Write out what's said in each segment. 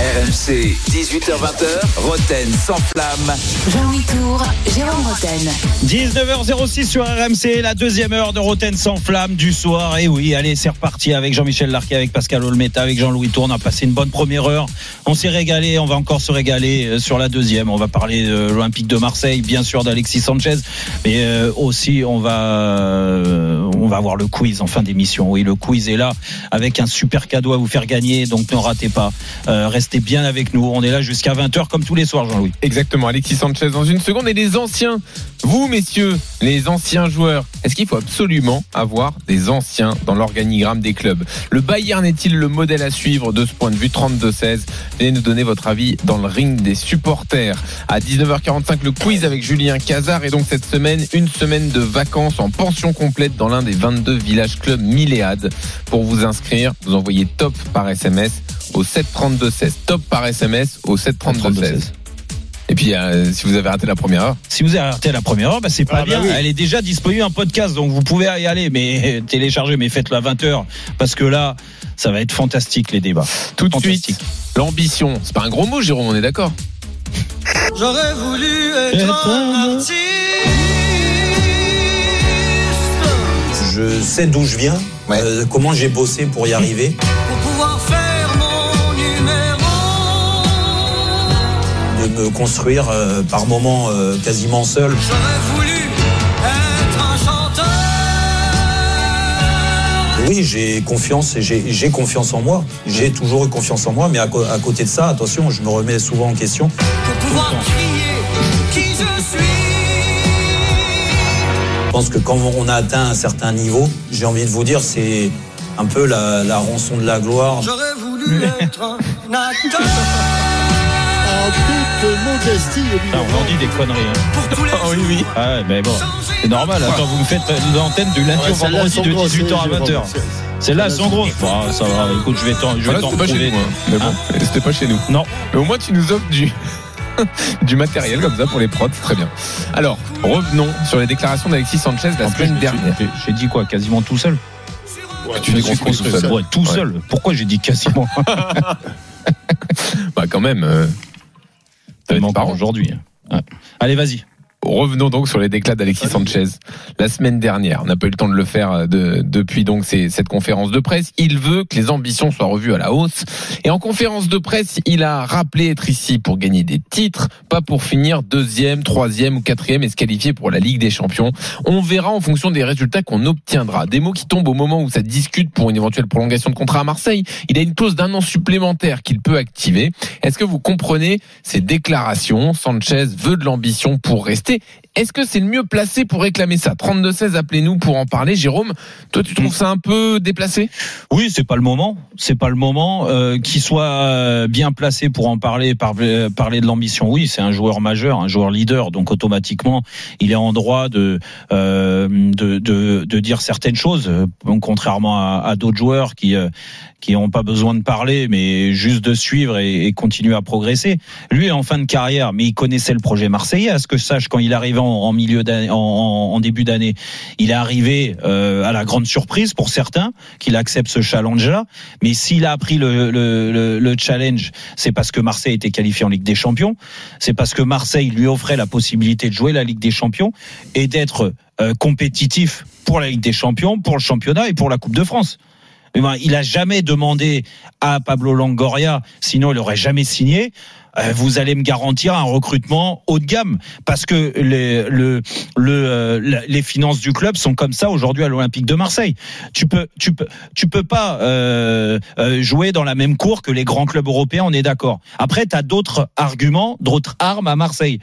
RMC, 18h20h, Roten sans flamme. Jean-Louis Tour, Jérôme Roten. 19h06 sur RMC, la deuxième heure de Roten sans flamme du soir. Et oui, allez, c'est reparti avec Jean-Michel Larquet, avec Pascal Olmeta, avec Jean-Louis Tour. On a passé une bonne première heure. On s'est régalé, on va encore se régaler euh, sur la deuxième. On va parler de l'Olympique de Marseille, bien sûr d'Alexis Sanchez, mais euh, aussi on va euh, on va avoir le quiz en fin d'émission. Oui, le quiz est là avec un super cadeau à vous faire gagner, donc ne ratez pas. Euh, restez bien avec nous. On est là jusqu'à 20h comme tous les soirs, Jean-Louis. Exactement, Alexis Sanchez dans une seconde. Et les anciens, vous messieurs, les anciens joueurs, est-ce qu'il faut absolument avoir des anciens dans l'organigramme des clubs? Le Bayern est-il le modèle à suivre de ce point de vue? 32-16 Venez nous donner votre avis dans le ring des supporters. À 19h45, le quiz avec Julien Cazard. Et donc cette semaine, une semaine de vacances en pension complète dans l'un des 22 villages clubs Milléade. Pour vous inscrire, vous envoyez top par SMS au 732-16. Top par SMS au 732-16. Et puis, euh, si vous avez raté la première heure, Si vous avez raté la première heure, bah, c'est pas Ah, bah bien. oui. Elle est déjà disponible en podcast, donc vous pouvez y aller, mais télécharger, mais faites-le à 20h, parce que là, ça va être fantastique les débats. tout de suite, l'ambition. C'est pas un gros mot, Jérôme, on est d'accord J'aurais voulu être, Être un un artiste. Je sais d'où je viens, euh, comment j'ai bossé pour y arriver. Me construire euh, par moments euh, quasiment seul. J'aurais voulu être un chanteur. Oui, j'ai confiance et j'ai confiance en moi. J'ai toujours eu confiance en moi, mais à, côté de ça, attention, je me remets souvent en question. Pour pouvoir crier qui je suis. Je pense que quand on a atteint un certain niveau, j'ai envie de vous dire, c'est un peu la, la rançon de la gloire. J'aurais voulu être un acteur. Modestie, évidemment. on en dit des conneries. hein. Pour tous les Ah oui, oui. Ah ouais, mais bon, c'est normal. Attends, vous me faites l'antenne du lundi Ouais, au vendredi de sont grosses, 18h à Jérôme. 20h. C'est là, sont grosses. Ah, ça va, écoute, je vais t'en, je vais Voilà, t'en pas chez nous. hein. Mais bon, c'était pas chez nous. Non. Mais au moins, tu nous offres du. du matériel comme ça pour les prods, très bien. Alors, revenons sur les déclarations d'Alexis Sanchez la En plus, semaine j'ai- dernière. j'ai- J'ai dit quoi Quasiment tout seul tu dis qu'on se construit tout seul. Ouais, tout Ouais. seul. Pourquoi j'ai dit quasiment Bah quand même. euh, marrant. aujourd'hui. Ouais. Allez, vas-y. Revenons donc sur les déclats d'Alexis Sanchez la semaine dernière. On n'a pas eu le temps de le faire euh, de- depuis donc cette conférence de presse. Il veut que les ambitions soient revues à la hausse. Et en conférence de presse, il a rappelé être ici pour gagner des titres, pas pour finir deuxième, troisième ou quatrième et se qualifier pour la Ligue des Champions. On verra en fonction des résultats qu'on obtiendra. Des mots qui tombent au moment où ça discute pour une éventuelle prolongation de contrat à Marseille. Il a une clause d'un an supplémentaire qu'il peut activer. Est-ce que vous comprenez ces déclarations? Sanchez veut de l'ambition pour rester rester est-ce que c'est le mieux placé pour réclamer ça? 32-16, appelez-nous pour en parler. Jérôme, toi tu trouves ça un peu déplacé? Oui, c'est pas le moment. C'est pas le moment. Euh, Qu'il soit bien placé pour en parler, par- euh, parler de l'ambition. Oui, c'est un joueur majeur, un joueur leader. Donc automatiquement, il est en droit de euh, de, de, de dire certaines choses, contrairement à, à d'autres joueurs qui euh, qui n'ont pas besoin de parler, mais juste de suivre et, et continuer à progresser. Lui est en fin de carrière, mais il connaissait le projet marseillais. À ce que je sache, quand il en, milieu en, début d'année, il est arrivé euh, à la grande surprise pour certains qu'il accepte ce challenge-là. Mais s'il a pris le, le, le, le challenge, c'est parce que Marseille était qualifié en Ligue des Champions. C'est parce que Marseille lui offrait la possibilité de jouer la Ligue des Champions et d'être euh, compétitif pour la Ligue des Champions, pour le championnat et pour la Coupe de France. Eh ben, il a jamais demandé à Pablo Longoria, sinon il aurait jamais signé. Euh, vous allez me garantir un recrutement haut de gamme parce que les, le, le, euh, les finances du club sont comme ça aujourd'hui à l'Olympique de Marseille. Tu peux, tu peux, tu peux pas euh, euh, jouer dans la même cour que les grands clubs européens. On est d'accord. Après, tu as d'autres arguments, d'autres armes à Marseille.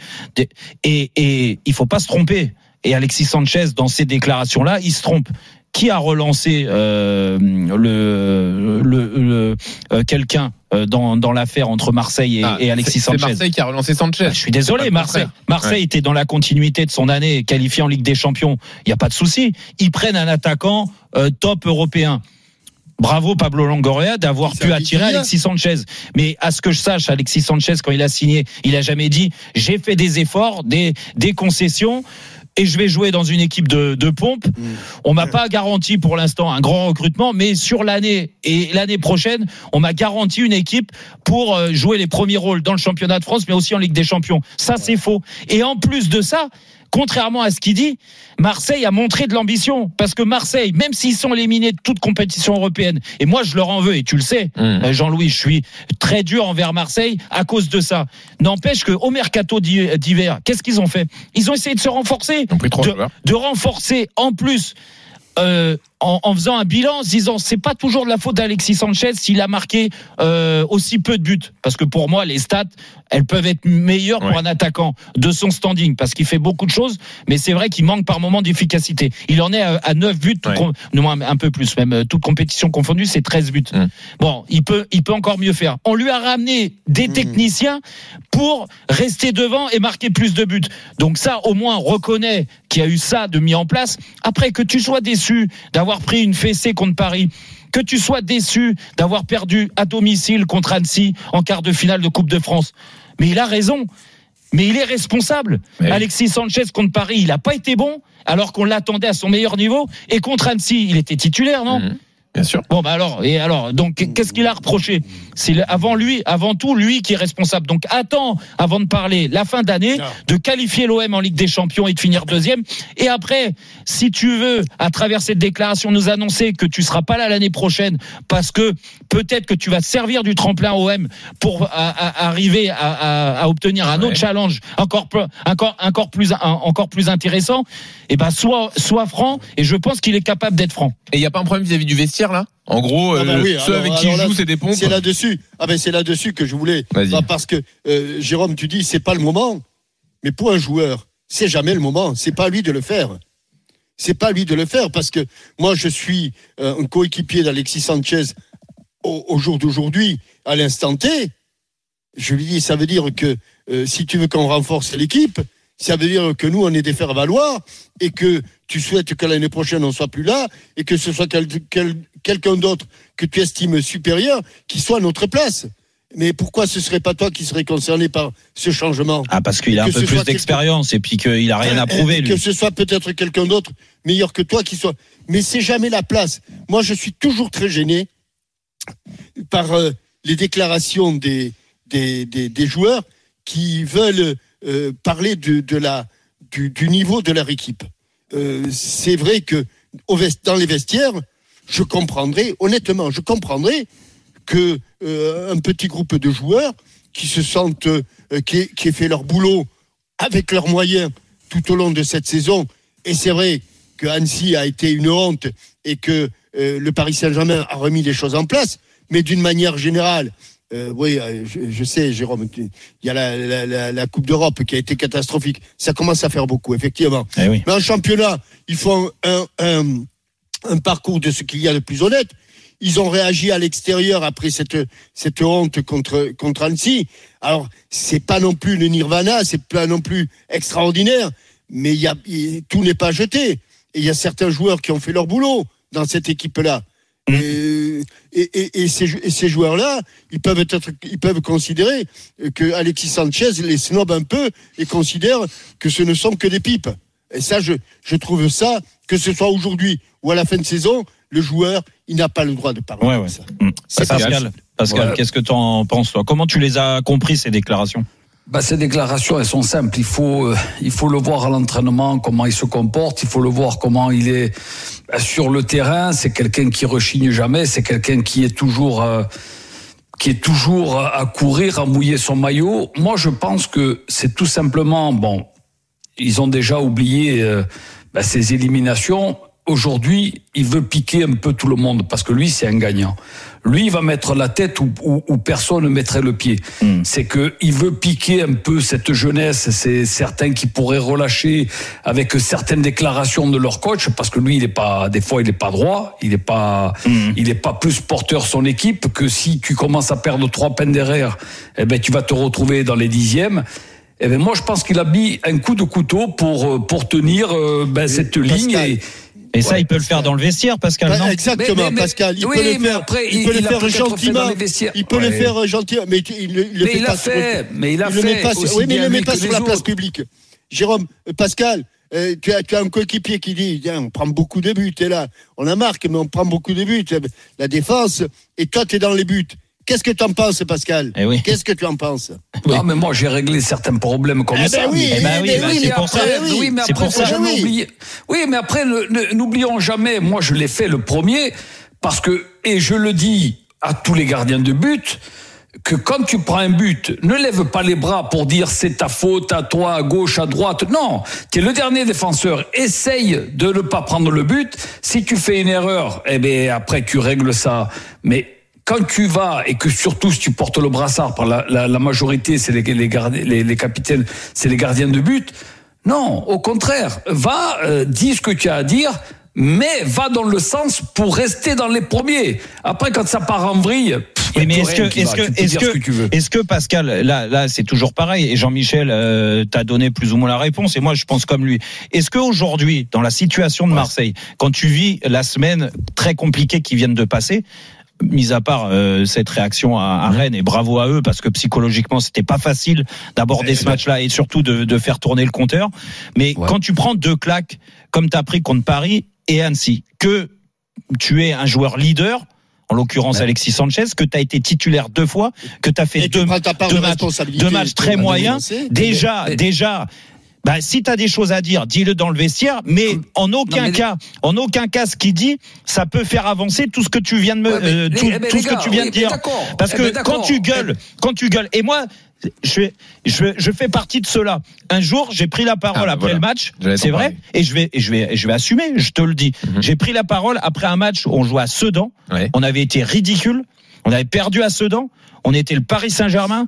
Et, et il faut pas se tromper. Et Alexis Sanchez, dans ces déclarations-là, il se trompe qui a relancé euh, le, le, le- euh, quelqu'un euh, dans, dans l'affaire entre Marseille et, Ah, et Alexis c'est- C'est Sanchez? Marseille qui a relancé Sanchez. Ah, Je suis désolé, Marseille. Marseille était dans la continuité de son année qualifiée en Ligue des Champions. Il n'y a pas de souci. Ils prennent un attaquant euh, top européen. Bravo Pablo Longoria d'avoir pu attirer. Alexis Sanchez. Mais à ce que je sache, Alexis Sanchez, quand il a signé, il a jamais dit j'ai fait des efforts, des, des concessions. Et je vais jouer dans une équipe de, de pompe. On m'a pas garanti pour l'instant un grand recrutement, mais sur l'année et l'année prochaine, on m'a garanti une équipe pour euh, jouer les premiers rôles dans le championnat de France, mais aussi en Ligue des Champions. Ça, c'est faux. Et en plus de ça, contrairement à ce qu'il dit, Marseille a montré de l'ambition. Parce que Marseille, même s'ils sont éliminés de toute compétition européenne, et moi je leur en veux, et tu le sais, Mmh. euh, Jean-Louis, je suis très dur envers Marseille à cause de ça. N'empêche que au mercato d'hi- d'hiver, qu'est-ce qu'ils ont fait? Ils ont essayé de se renforcer, Ils ont pris trois de, de renforcer en plus. euh, en, en faisant un bilan, en se disant c'est pas toujours de la faute d'Alexis Sanchez s'il a marqué euh, aussi peu de buts, parce que pour moi les stats elles peuvent être meilleures pour un attaquant de son standing, parce qu'il fait beaucoup de choses, mais c'est vrai qu'il manque par moment d'efficacité. Il en est à, à 9 buts, tout Ouais. com- non, moins un peu plus même, euh, toute compétition confondue, c'est 13 buts. Mm. Bon, il peut, il peut encore mieux faire. On lui a ramené des techniciens pour rester devant et marquer plus de buts. Donc ça, au moins, on reconnaît qu'il y a eu ça de mis en place. Après, que tu sois déçu d'avoir pris une fessée contre Paris, que tu sois déçu d'avoir perdu à domicile contre Annecy en quart de finale de Coupe de France. Mais il a raison. Mais il est responsable. Alexis Sanchez contre Paris, il n'a pas été bon, alors qu'on l'attendait à son meilleur niveau. Et contre Annecy, il était titulaire, non? Mhm. Bien sûr. Bon, bah alors, et alors, donc, qu'est-ce qu'il a reproché? C'est avant lui, avant tout, lui qui est responsable. Donc, attends, avant de parler, la fin d'année, de qualifier l'OM en Ligue des Champions et de finir deuxième. Et après, si tu veux, à travers cette déclaration, nous annoncer que tu seras pas là l'année prochaine, parce que peut-être que tu vas te servir du tremplin OM pour à- à- arriver à, à- à obtenir un Ouais. autre challenge encore, plus- encore, encore plus, un- encore plus intéressant. Et ben, sois, sois franc. Et je pense qu'il est capable d'être franc. Et il n'y a pas un problème vis-à-vis du vestiaire là? En gros, Ah bah euh, oui, ceux alors- avec qui alors il joue, c'est des pompes. C'est là-dessus. Ah ben c'est là-dessus que je voulais. Bah, parce que euh, Jérôme, tu dis c'est pas le moment. Mais pour un joueur, c'est jamais le moment. C'est pas à lui de le faire. C'est pas à lui de le faire parce que moi je suis euh, un coéquipier d'Alexis Sanchez au, au jour d'aujourd'hui, à l'instant T. Je lui dis ça veut dire que euh, si tu veux qu'on renforce l'équipe, ça veut dire que nous on est des faire valoir et que tu souhaites que l'année prochaine on soit plus là et que ce soit quel- quel- quelqu'un d'autre que tu estimes supérieur qui soit à notre place. Mais pourquoi ce serait pas toi qui serais concerné par ce changement Ah, parce qu'il a Que un peu plus d'expérience et puis qu'il a rien à prouver, lui. Que ce soit peut-être quelqu'un d'autre meilleur que toi qui soit. Mais c'est jamais la place. Moi, je suis toujours très gêné par euh, les déclarations des, des, des, joueurs qui veulent euh, parler de, de la, du, niveau de leur équipe. Euh, c'est vrai que dans les vestiaires, je comprendrais, honnêtement, je comprendrais que un petit groupe de joueurs qui se sentent, qui, qui fait leur boulot avec leurs moyens tout au long de cette saison. Et c'est vrai que Annecy a été une honte et que euh, le Paris Saint-Germain a remis les choses en place. Mais d'une manière générale, euh, oui, euh, je, je sais, Jérôme, il y a la, la- la- la Coupe d'Europe qui a été catastrophique. Ça commence à faire beaucoup, effectivement. Eh oui. Mais en championnat, il faut un, un, un parcours de ce qu'il y a de plus honnête. Ils ont réagi à l'extérieur après cette, cette honte contre, contre Annecy. Alors, c'est pas non plus le nirvana, c'est pas non plus extraordinaire, mais y a, tout n'est pas jeté. Et il y a certains joueurs qui ont fait leur boulot dans cette équipe-là. Et, et, et- et ces, jou- et ces joueurs-là, ils peuvent être, ils peuvent considérer que Alexis Sanchez les snob un peu et considère que ce ne sont que des pipes. Et ça, je, je trouve ça, que ce soit aujourd'hui ou à la fin de saison, le joueur, il n'a pas le droit de parler Ouais, comme ouais. ça. Mm. C'est Pascal, Pascal Ouais. qu'est-ce que tu en penses, toi? Comment tu les as compris, ces déclarations? Bah, ces déclarations, elles sont simples. Il faut, euh, il faut le voir à l'entraînement, comment il se comporte. Il faut le voir comment il est euh, sur le terrain. C'est quelqu'un qui rechigne jamais. C'est quelqu'un qui est toujours, euh, qui est toujours à à courir, à mouiller son maillot. Moi, je pense que c'est tout simplement, bon, ils ont déjà oublié euh, bah, ces éliminations. aujourd'hui, il veut piquer un peu tout le monde parce que lui, c'est un gagnant. Lui, il va mettre la tête où, où- où personne ne mettrait le pied. Hmm. C'est que il veut piquer un peu cette jeunesse. C'est certains qui pourraient relâcher avec certaines déclarations de leur coach parce que lui, il est pas, des fois, il est pas droit. Il est pas, Hmm. il est pas plus porteur son équipe que si tu commences à perdre trois peines derrière, eh ben, tu vas te retrouver dans les dixièmes. Eh ben moi, je pense qu'il a mis un coup de couteau pour euh, pour tenir euh, ben, cette ligne. Pascal. Et, Et ça, Ouais, il peut le faire dans le vestiaire, Pascal, Bah, non exactement, Mais- mais- mais- Pascal. Il oui, peut le mais faire. après, il peut il le a faire fait gentiment. Il peut le faire gentiment, mais il, le- il le Mais fait il pas. a sur- fait, mais il a il le met fait pas Oui, mais il le met pas sur la place publique. Jérôme, euh, Pascal, euh, tu, as, tu as un coéquipier qui dit Tiens, on prend beaucoup de buts, t'es là. On la marque, mais on prend beaucoup de buts. La défense, et toi, tu es dans les buts. Qu'est-ce que tu en penses, Pascal Eh oui. Qu'est-ce que tu en penses Non, mais moi, j'ai réglé certains problèmes comme Eh ben ça. oui, Eh ben oui, mais bah, oui, c'est pour ça. oui. mais après, faut jamais Oui. oublier. Oui, mais après, n'oublions jamais, moi, je l'ai fait le premier, parce que, et je le dis à tous les gardiens de but, que quand tu prends un but, ne lève pas les bras pour dire c'est ta faute à toi, à gauche, à droite. Non, tu es le dernier défenseur. Essaye de ne pas prendre le but. Si tu fais une erreur, eh ben après tu règles ça. Mais quand tu vas et que surtout si tu portes le brassard par la, la, la majorité, c'est les, les, les, les capitaines, c'est les gardiens de but. Non, au contraire, va, euh, dis ce que tu as à dire, mais va dans le sens pour rester dans les premiers. Après, quand ça part en vrille, mais est-ce que, est-ce que, est-ce que, est-ce que Pascal, là, là, c'est toujours pareil. Et Jean-Michel, euh, t'a donné plus ou moins la réponse. Et moi, je pense comme lui. Est-ce que aujourd'hui, dans la situation de Marseille, quand tu vis la semaine très compliquée qui viennent de passer, mis à part euh, cette réaction à, à Rennes et bravo à eux parce que psychologiquement c'était pas facile d'aborder ce match-là et surtout de, de faire tourner le compteur. Mais Ouais. quand tu prends deux claques comme t'as pris contre Paris et Annecy, que tu es un joueur leader. En l'occurrence, Ouais. Alexis Sanchez, que tu as été titulaire deux fois, que tu as fait Et deux, de matchs, deux matchs très moyens. Déjà, Mais- déjà, bah, si tu as des choses à dire, dis-le dans le vestiaire, mais en aucun mais- cas, en aucun cas, ce qu'il dit, ça peut faire avancer tout ce que tu viens de me, Ouais, mais euh, tout, eh ben, tout les ce gars, que tu viens oui, de dire. d'accord. Parce Eh que ben, quand tu gueules, quand tu gueules, et moi, je, je, je fais partie de cela. Un jour, j'ai pris la parole Ah, après voilà. le match, c'est vrai, et je vais, et je vais, et je vais assumer, je te le dis. Mhm. J'ai pris la parole après un match où on jouait à Sedan. Ouais. On avait été ridicule. On avait perdu à Sedan. On était le Paris Saint-Germain.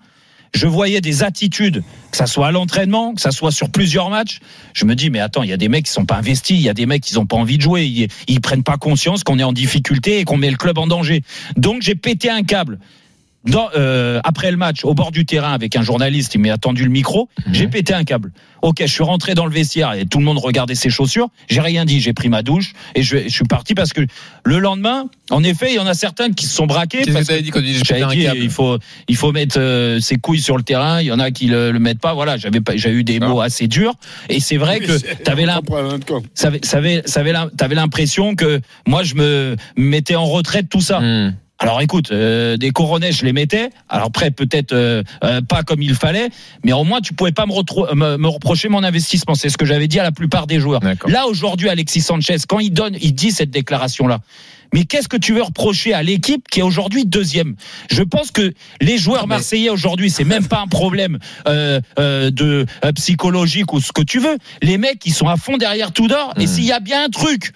Je voyais des attitudes, que ça soit à l'entraînement, que ça soit sur plusieurs matchs. Je me dis, mais attends, il y a des mecs qui sont pas investis, il y a des mecs qui n'ont pas envie de jouer, ils, ils prennent pas conscience qu'on est en difficulté et qu'on met le club en danger. Donc j'ai pété un câble. Dans, euh, après le match, au bord du terrain, avec un journaliste, il m'a attendu le micro. J'ai pété un câble. Ok, je suis rentré dans le vestiaire et tout le monde regardait ses chaussures. J'ai rien dit. J'ai pris ma douche et je, je suis parti parce que le lendemain, en effet, il y en a certains qui se sont braqués. Qu'est-ce que t'avais dit quand tu dis j'ai pété j'avais un dit, câble il faut, il faut mettre euh, ses couilles sur le terrain. Il y en a qui le, le mettent pas. Voilà, j'avais pas, j'ai eu des mots assez durs. Et c'est vrai Oui, que t'avais on l'im- comprend, quoi. ça avait- ça avait- ça avait l'im- t'avais l'impression que moi je me mettais en retrait de tout ça. Hmm. Alors écoute, euh, des coronets, je les mettais. Alors après, peut-être euh, euh, pas comme il fallait, mais au moins tu pouvais pas me, retro- me, me reprocher mon investissement. C'est ce que j'avais dit à la plupart des joueurs. Là aujourd'hui, Alexis Sanchez, quand il donne, il dit cette déclaration-là. Mais qu'est-ce que tu veux reprocher à l'équipe qui est aujourd'hui deuxième? Je pense que les joueurs mais- marseillais aujourd'hui, c'est même pas un problème euh, euh, de euh, psychologique ou ce que tu veux. Les mecs, ils sont à fond derrière tout d'or. Et Mhm. s'il y a bien un truc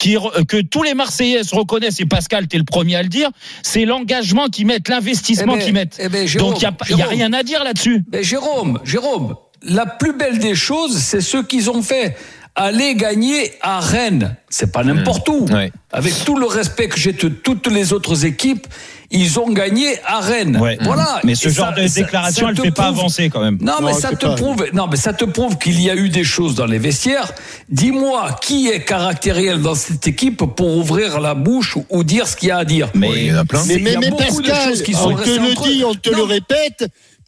qui, que tous les Marseillais se reconnaissent, et Pascal, t'es le premier à le dire, c'est l'engagement qu'ils mettent, l'investissement Eh ben, qu'ils mettent. eh ben, Jérôme, Donc il n'y a, a rien à dire là-dessus. Mais Jérôme, Jérôme, la plus belle des choses, c'est ce qu'ils ont fait. Aller gagner à Rennes, c'est pas n'importe où. Avec tout le respect que j'ai de toutes les autres équipes, ils ont gagné à Rennes. Ouais. Voilà. Mais ce Et genre ça- de déclaration, ça elle te fait pas avancer quand même. Non, mais Non, ça te pas- prouve, non, mais ça te prouve qu'il y a eu des choses dans les vestiaires. Dis-moi qui est caractériel dans cette équipe pour ouvrir la bouche ou, dire ce qu'il y a à dire? Mais il y en a plein. Mais, mais, mais Pascal, choses qui sont on te le dit, on te Non. le répète.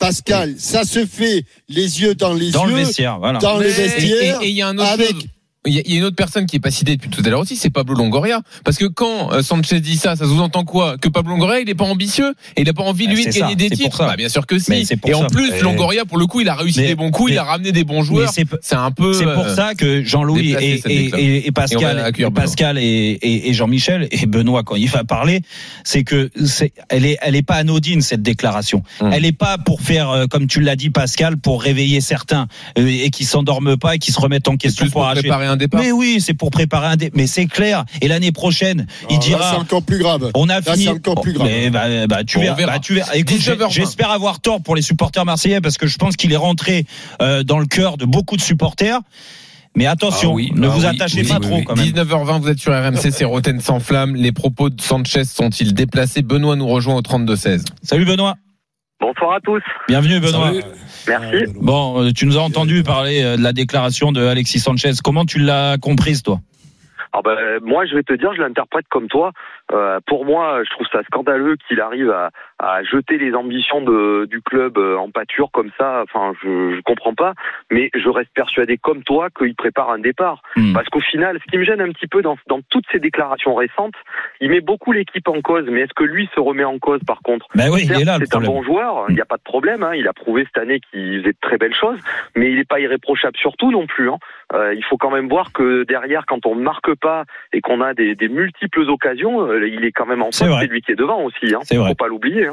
Pascal, ça se fait les yeux dans les Dans le yeux, vestiaire, voilà. dans le Mais- Et vestiaire, et- et il y a un autre avec chose. Il y, y a une autre personne qui est pas citée depuis tout à l'heure aussi, c'est Pablo Longoria. Parce que quand euh, Sanchez dit ça, ça sous-entend quoi? Que Pablo Longoria, il est pas ambitieux? Et il a pas envie Ah, lui de gagner ça, des titres. ça. Bah, bien sûr que si. Et en ça. plus, Longoria, pour le coup, il a réussi Mais- des bons coups, il a ramené des bons joueurs. c'est C'est un peu. C'est pour euh, ça que Jean-Louis et, et, et- Pascal, et Pascal et, Jean-Michel et Benoît quand il va parler, c'est que c'est, elle est, elle est pas anodine cette déclaration. Hum. Elle est pas pour faire, euh, comme tu l'as dit Pascal, pour réveiller certains et qui s'endorment pas et qui se remettent en question pour arracher. Un départ. Mais oui, c'est pour préparer un dé... Mais c'est clair. Et l'année prochaine, il Ah, là, dira. c'est encore plus grave. On a Là, fini. c'est encore plus grave. Mais bah, bah, tu verras. verra. bah, tu verras. Écoute, 19h20. j'ai- j'espère avoir tort pour les supporters marseillais parce que je pense qu'il est rentré euh, dans le cœur de beaucoup de supporters. Mais attention, Ah oui, ne ah vous oui, attachez oui, pas oui, trop oui. quand même. 19h20, vous êtes sur RMC, c'est Roten sans flamme. Les propos de Sanchez sont-ils déplacés? Benoît nous rejoint au 32-16. Salut Benoît. Bonsoir à tous. Bienvenue Benoît. Salut. Merci. Bon, euh, tu nous as entendu parler euh, de la déclaration de Alexis Sanchez. Comment tu l'as comprise toi? Alors ben, moi, je vais te dire, je l'interprète comme toi. Euh, pour moi, je trouve ça scandaleux qu'il arrive à, à jeter les ambitions de, du club euh, en pâture comme ça. Enfin, je, je comprends pas. Mais je reste persuadé comme toi qu'il prépare un départ. Hmm. Parce qu'au final, ce qui me gêne un petit peu dans, dans toutes ces déclarations récentes, il met beaucoup l'équipe en cause. Mais est-ce que lui se remet en cause par contre? Ben oui, il Certes, est là le c'est un problème. bon joueur, il n'y a pas de problème. hein. Il a prouvé cette année qu'il faisait de très belles choses, mais il n'est pas irréprochable surtout non plus. hein. Euh, il faut quand même voir que derrière, quand on ne marque pas et qu'on a des, des multiples occasions, euh, il est quand même en face, c'est lui qui est devant aussi. Hein. C'est vrai. Faut pas l'oublier.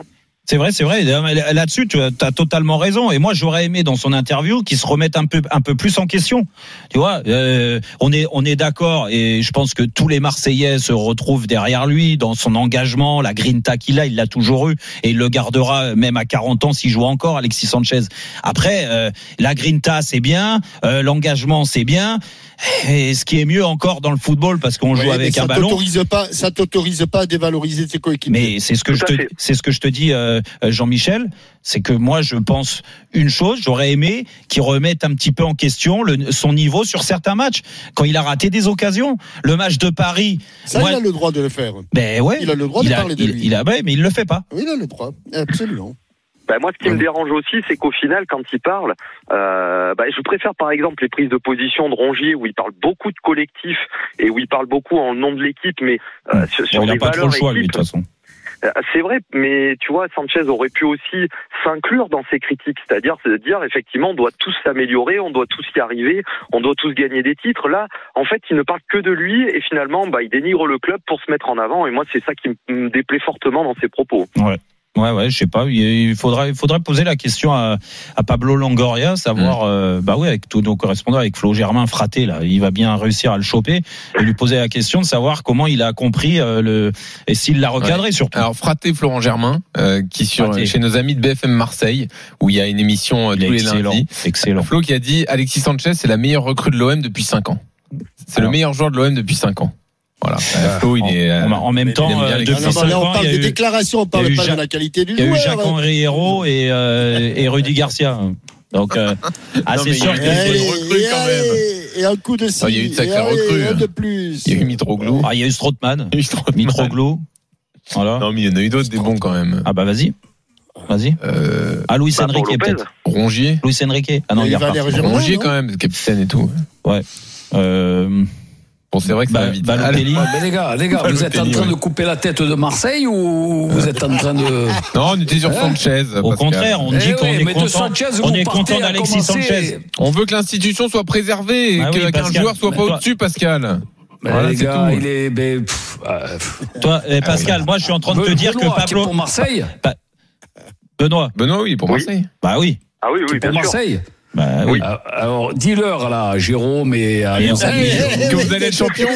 C'est vrai, c'est vrai. Là-dessus, tu as as totalement raison. Et moi, j'aurais aimé dans son interview qu'il se remette un peu, un peu plus en question. Tu vois, euh, on est, on est d'accord. Et je pense que tous les Marseillais se retrouvent derrière lui dans son engagement, la grinta qu'il a, il l'a toujours eu et il le gardera même à 40 ans s'il joue encore, Alexis Sanchez. Après, euh, la grinta c'est bien, euh, l'engagement c'est bien. Et ce qui est mieux encore dans le football parce qu'on joue Ouais, avec ça un ballon. pas, ça t'autorise pas à dévaloriser tes coéquipiers. Mais c'est ce que je Tout te, c'est ce que je te dis, euh, euh, Jean-Michel, c'est que moi je pense une chose, j'aurais aimé qu'il remette un petit peu en question le, son niveau sur certains matchs quand il a raté des occasions. Le match de Paris, ça, moi- il a le droit de le faire. ben ouais, Il a le droit il de a, parler de il, lui. il a, ouais, mais il le fait pas. Oui, il a le droit. Absolument. Ben, moi, ce qui me dérange aussi, c'est qu'au final, quand il parle, euh, ben, je préfère par exemple les prises de position de Rongier où il parle beaucoup de collectif et où il parle beaucoup en nom de l'équipe, mais euh, sur, sur les pas trop valeurs le choix lui de toute façon. Euh, C'est vrai, mais tu vois, Sanchez aurait pu aussi s'inclure dans ses critiques, c'est-à-dire se dire effectivement, on doit tous s'améliorer, on doit tous y arriver, on doit tous gagner des titres. Là, en fait, il ne parle que de lui et finalement, bah, il dénigre le club pour se mettre en avant. Et moi, c'est ça qui me déplaît fortement dans ses propos. Ouais, ouais, je sais pas. Il faudrait, il faudrait poser la question à, à Pablo Longoria, savoir, euh, bah oui, avec tous nos correspondants, avec Flo Germain fraté là, il va bien réussir à le choper et lui poser la question de savoir comment il a compris euh, le et s'il l'a recadré surtout. Alors fraté Florent Germain, euh, qui sur Fraté. chez nos amis de BFM Marseille, où il y a une émission tous les excellent, lundis. excellent. Flo qui a dit Alexis Sanchez c'est la meilleure recrue de l'OM depuis 5 ans. C'est le meilleur joueur de l'OM depuis 5 ans. Voilà. Euh, Flo il est. euh, En, en même il temps, euh, depuis. Non, non, là, on parle il des eu- déclarations, on il parle pas Jacques- de la qualité du Il y a eu joueur. Jacques-Henri Hérault et, euh, et Rudy Garcia. Donc, euh, ah, Non, c'est mais sûr il que y a eu des recrues quand même. Et un coup de ci, Ah, il y a eu de sacrées et allez, recrues, un hein. de plus. Il y a eu Mitroglou. Ah, il y a eu Strootman, Il. Mitroglou. Voilà. Non mais il y en a eu d'autres des bons quand même. Ah bah vas-y. Vas-y. Euh, Ah, Luis Bah, Enrique peut-être. Rongier. Luis Enrique. Ah non, Et il reparti. Germain, Rongier non quand même, capitaine et tout. Euh, Bon c'est vrai que ça Ba- va vite. Balotelli. Mais les gars, les gars, vous êtes en train ouais. de couper la tête de Marseille ou vous êtes en train de. Non, on était sur Sanchez. Au contraire, on Eh dit qu'on oui, est mais de content, Sanchez, on est content d'Alexis. Sanchez. On veut que l'institution soit préservée et Ah que- oui, qu'un joueur soit pas toi- au-dessus, Pascal. Mais Voilà, les gars, tout. il est. pff, euh, pff. Toi, eh, Pascal, moi je suis en train de te dire que Pablo. pour Marseille Benoît. Benoît, oui, pour. Marseille. Bah oui. Ah oui, oui, Pour bien sûr. Marseille Bah oui. Euh, Alors, dis-leur là, Jérôme et à Et nos amis. Que vous allez être champion.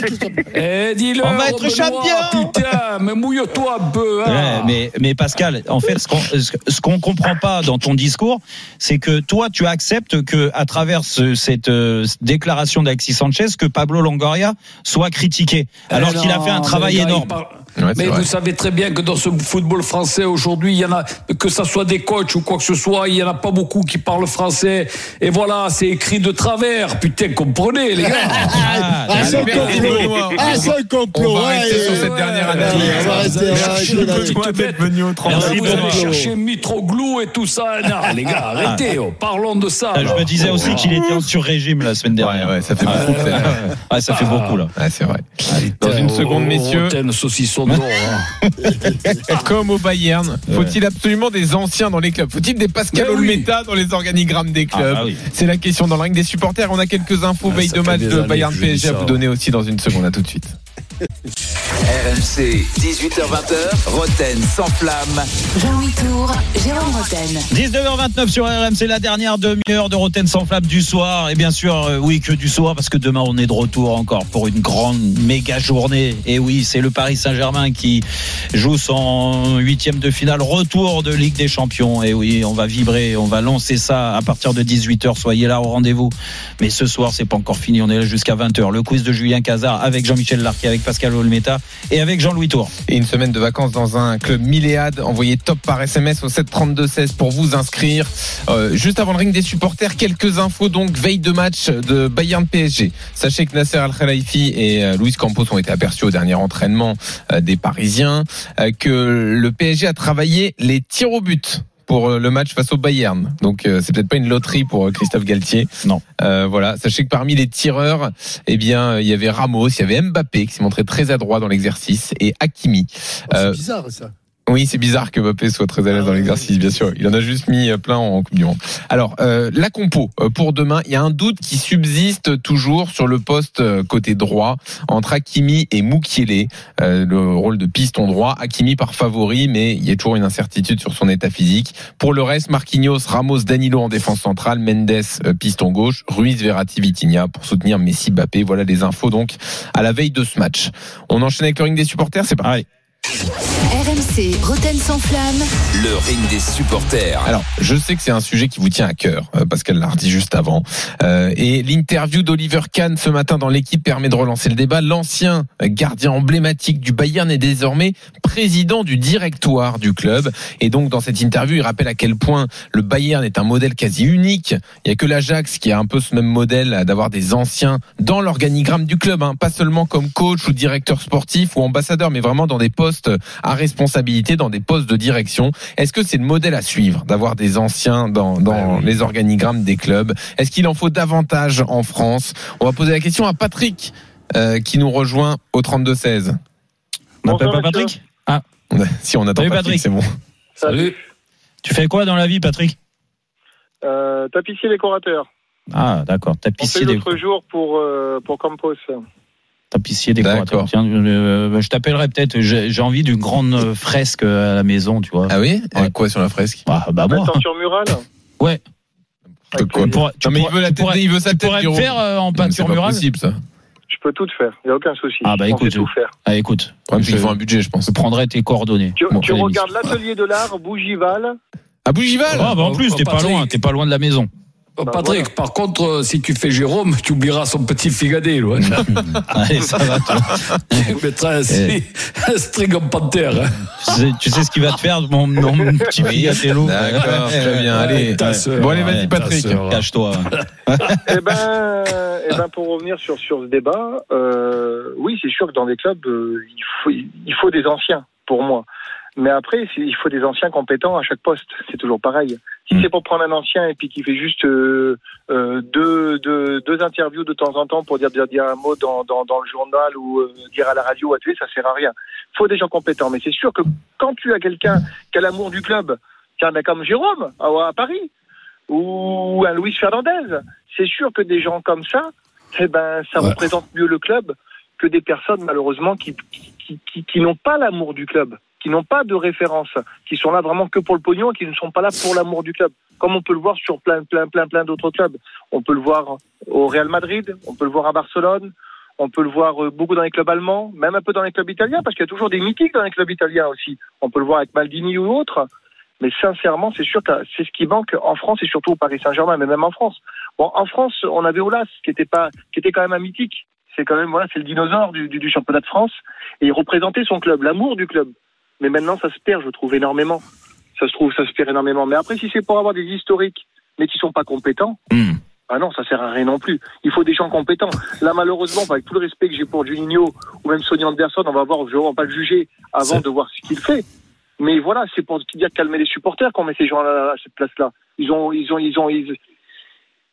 Eh, dis-leur. On va être Benoît, champion. Putain, mais mouille-toi un peu. hein. Ouais, mais, mais Pascal, en fait, ce qu'on ce qu'on comprend pas dans ton discours, c'est que toi, tu acceptes que à travers ce- cette euh, déclaration d'Alexis Sanchez, que Pablo Longoria soit critiqué, alors Eh qu'il a fait un travail énorme. Ouais, mais vrai. vous savez très bien que dans ce football français aujourd'hui, il y en a que ça soit des coachs ou quoi que ce soit, il y en a pas beaucoup qui parlent français. Et voilà, c'est écrit de travers. Putain, comprenez les gars. Ah, Ah, c'est un complot. Ah, c'est un complot. On va ouais, sur ouais, cette dernière analyse. on va rester, on va Cherchez rester le là. petit Benoît bête. d'être venu au 32. Merci, vous allez chercher Mitroglou et tout ça. Non, les gars, arrêtez. oh, parlons de ça. Ah, Je me disais aussi qu'il était en sur-régime la semaine dernière. Ouais, ouais, ça fait beaucoup. ça. Fait beaucoup là. Ouais, c'est vrai. Dans une oh, seconde, oh, messieurs, Rotten, hein. comme au Bayern, faut-il absolument des anciens dans les clubs? Faut-il des Pascal oui. Olmeta dans les organigrammes des Ah, clubs? oui. C'est la question dans le ring des supporters. On a quelques infos Ah, veille de match de Bayern PSG à vous donner aussi dans une seconde. À tout de suite. RMC, 18h20h, Roten sans flamme. Jean-Louis Tour, Jérôme Roten. 19h29 sur RMC, la dernière demi-heure de Roten sans flamme du soir. Et bien sûr, euh, oui, que du soir, parce que demain, on est de retour encore pour une grande méga journée. Et oui, c'est le Paris Saint-Germain qui joue son huitième de finale, retour de Ligue des Champions. Et oui, on va vibrer, on va lancer ça à partir de 18h. Soyez là au rendez-vous. Mais ce soir, c'est pas encore fini. On est là jusqu'à 20h. Le quiz de Julien Cazard avec Jean-Michel Larquet, avec Pascal Olmeta et avec Jean-Louis Tour. Et une semaine de vacances dans un club milléade. Envoyez top par SMS au 732-16 pour vous inscrire. Euh, juste avant le ring des supporters, quelques infos donc. Veille de match de Bayern PSG. Sachez que Nasser Al-Khelaifi et euh, Luis Campos ont été aperçus au dernier entraînement euh, des Parisiens. euh, que le PSG a travaillé les tirs au but pour euh, le match face au Bayern. Donc euh, c'est peut-être pas une loterie pour euh, Christophe Galtier. Non. Euh, voilà, sachez que parmi les tireurs, eh bien, il y avait Ramos, il y avait Mbappé qui s'est montré très adroit dans l'exercice et Hakimi. Oh, c'est bizarre ça. Oui, c'est bizarre que Mbappé soit très à l'aise dans l'exercice, bien sûr. Il en a juste mis euh, plein en Coupe du Monde. Alors, euh, la compo euh, pour demain, il y a un doute qui subsiste toujours sur le poste euh, côté droit entre Hakimi et Moukielé, euh, le rôle de piston droit. Hakimi par favori, mais il y a toujours une incertitude sur son état physique. Pour le reste, Marquinhos, Ramos, Danilo en défense centrale, Mendes euh, piston gauche, Ruiz, Verratti, Vitinha pour soutenir Messi, Mbappé. Voilà les infos donc à la veille de ce match. On enchaîne avec le ring des supporters, c'est pareil. RMC, Roten sans flamme. Le ring des supporters. Alors, je sais que c'est un sujet qui vous tient à cœur, euh, Pascal l'a redit juste avant. Euh, et l'interview d'Oliver Kahn ce matin dans l'équipe permet de relancer le débat. L'ancien gardien emblématique du Bayern est désormais président du directoire du club. Et donc, dans cette interview, il rappelle à quel point le Bayern est un modèle quasi unique. Il n'y a que l'Ajax qui a un peu ce même modèle euh, d'avoir des anciens dans l'organigramme du club, hein. pas seulement comme coach ou directeur sportif ou ambassadeur, mais vraiment dans des postes à responsabilité, dans des postes de direction. Est-ce que c'est le modèle à suivre d'avoir des anciens dans, dans les organigrammes des clubs? Est-ce qu'il en faut davantage en France? On va poser la question à Patrick euh, qui nous rejoint au 32-16. On n'appelle pas Patrick Ah, Si on attend Salut, Patrick, Patrick. c'est bon. Salut. tu fais quoi dans la vie, Patrick? Euh, tapissier décorateur. Ah, d'accord. On fait Tapissier, des... l'autre jour pour, euh, pour Campos. Tapissier décorateur. Tiens, euh, je t'appellerai peut-être. J'ai envie d'une grande euh, fresque à la maison, tu vois. Ah oui? Ouais. Quoi sur la fresque? Bah, bah moi. Mettre sur mural Ouais. Tu pourrais- tu Non mais il veut la tête, pourrais- il veut sa tu tête. pourrais le faire euh, en peinture murale? possible ça. Je peux tout faire, il n'y a aucun souci. Ah, bah, écoute, tout faire. Ah, écoute, qu'il je, faut un budget, je pense. je prendrai tes coordonnées. Tu, Bon, tu fais regardes l'atelier de l'art, Bougival. À Bougival? Ah, bah en plus, t'es pas loin, t'es pas loin de la maison. Bah, Patrick, voilà. par contre, euh, si tu fais Jérôme, tu oublieras son petit figadé. Là. Allez, ça va. toi. tu mettras un, string- un string en panthère. hein. tu, sais, tu sais ce qu'il va te faire, mon, mon petit Piatello. D'accord, très bien. Allez, bon allez, vas-y Patrick. Cache-toi. eh ben, eh ben, pour revenir sur, sur ce débat, euh, oui, c'est sûr que dans des clubs, euh, il, faut, il faut des anciens, pour moi. Mais après, il faut des anciens compétents à chaque poste. C'est toujours pareil. Si Mm. c'est pour prendre un ancien et puis qui fait juste euh, euh, deux, deux, deux interviews de temps en temps pour dire, dire, dire un mot dans, dans, dans le journal ou euh, dire à la radio à télé, ça sert à rien. Il faut des gens compétents. Mais c'est sûr que quand tu as quelqu'un qui a l'amour du club, tiens, ben comme Jérôme à, à Paris, ou un Luis Fernandez, c'est sûr que des gens comme ça, eh ben, ça Ouais. représente mieux le club que des personnes malheureusement qui, qui, qui, qui n'ont pas l'amour du club, qui n'ont pas de référence, qui sont là vraiment que pour le pognon et qui ne sont pas là pour l'amour du club. Comme on peut le voir sur plein, plein, plein, plein d'autres clubs. On peut le voir au Real Madrid, on peut le voir à Barcelone, on peut le voir euh, beaucoup dans les clubs allemands, même un peu dans les clubs italiens, parce qu'il y a toujours des mythiques dans les clubs italiens aussi. On peut le voir avec Maldini ou autre. Mais sincèrement, c'est sûr que c'est ce qui manque en France et surtout au Paris Saint-Germain, mais même en France. Bon, en France, on avait Olas, qui était pas, qui était quand même un mythique. C'est quand même, voilà, c'est le dinosaure du, championnat de France. Et il représentait son club, l'amour du club. Mais maintenant, ça se perd, je trouve, énormément. Ça se trouve, ça se perd énormément. Mais après, si c'est pour avoir des historiques, mais qui sont pas compétents, Hmm. ah non, ça sert à rien non plus. Il faut des gens compétents. Là, malheureusement, avec tout le respect que j'ai pour Juninho ou même Sonny Anderson, on va voir, je ne pas le juger avant de voir ce qu'il fait. Mais voilà, c'est pour dire calmer les supporters qu'on met ces gens à cette place-là. Ils ont, ils ont, ils ont, ils,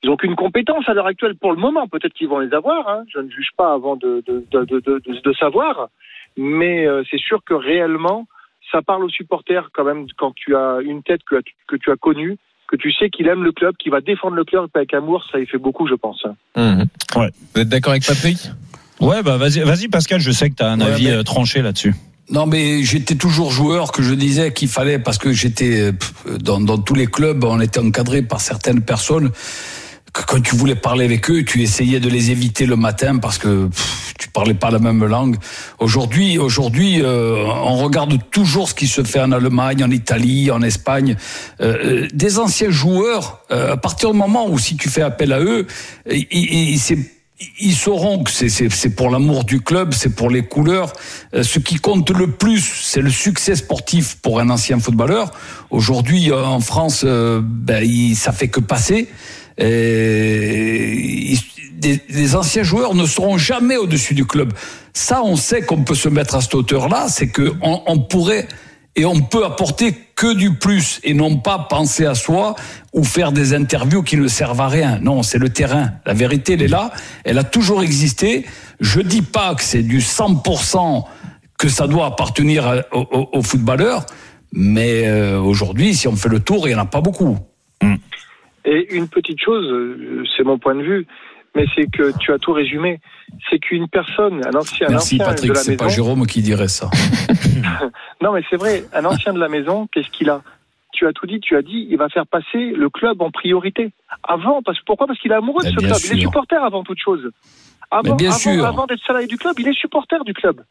ils ont qu'une compétence à l'heure actuelle pour le moment. Peut-être qu'ils vont les avoir. Hein. Je ne juge pas avant de, de, de, de, de, de savoir. Mais euh, c'est sûr que réellement, ça parle aux supporters quand même quand tu as une tête que, que tu as connue, que tu sais qu'il aime le club, qu'il va défendre le club avec amour. Ça y fait beaucoup, je pense. Mhm. Ouais. Vous êtes d'accord avec Patrick? Ouais, bah vas-y, vas-y Pascal, je sais que tu as un Ouais, avis mais- euh, tranché là-dessus. Non, mais j'étais toujours joueur que je disais qu'il fallait parce que j'étais euh, dans tous les clubs, on était encadré par certaines personnes. Quand tu voulais parler avec eux, tu essayais de les éviter le matin parce que pff, tu parlais pas la même langue. Aujourd'hui, aujourd'hui, euh, on regarde toujours ce qui se fait en Allemagne, en Italie, en Espagne. Euh, euh, des anciens joueurs, à partir du moment où si tu fais appel à eux, ils, sauront que c'est- pour l'amour du club, c'est pour les couleurs. Ce qui compte le plus, c'est le succès sportif pour un ancien footballeur. Aujourd'hui, en France, ben, il- ça fait que passer. Et des anciens joueurs ne seront jamais au-dessus du club. Ça, on sait qu'on peut se mettre à cette hauteur-là, c'est que on, pourrait et on peut apporter que du plus et non pas penser à soi ou faire des interviews qui ne servent à rien. Non, c'est le terrain. La vérité, elle est là. Elle a toujours existé. Je dis pas que c'est du 100% que ça doit appartenir aux, footballeurs, mais euh, aujourd'hui, si on fait le tour, il y en a pas beaucoup. Et une petite chose, euh, c'est mon point de vue, mais c'est que tu as tout résumé. C'est qu'une personne, un ancien, un Merci ancien Patrick, de la c'est maison. pas Jérôme qui dirait ça. Non, mais c'est vrai, un ancien de la maison, qu'est-ce qu'il a Tu as tout dit, tu as dit, il va faire passer le club en priorité. Avant, parce pourquoi? Parce qu'il est amoureux de ce club. Il est supporter avant toute chose. Avant, avant, sûr. avant d'être salarié du club, il est supporter du club.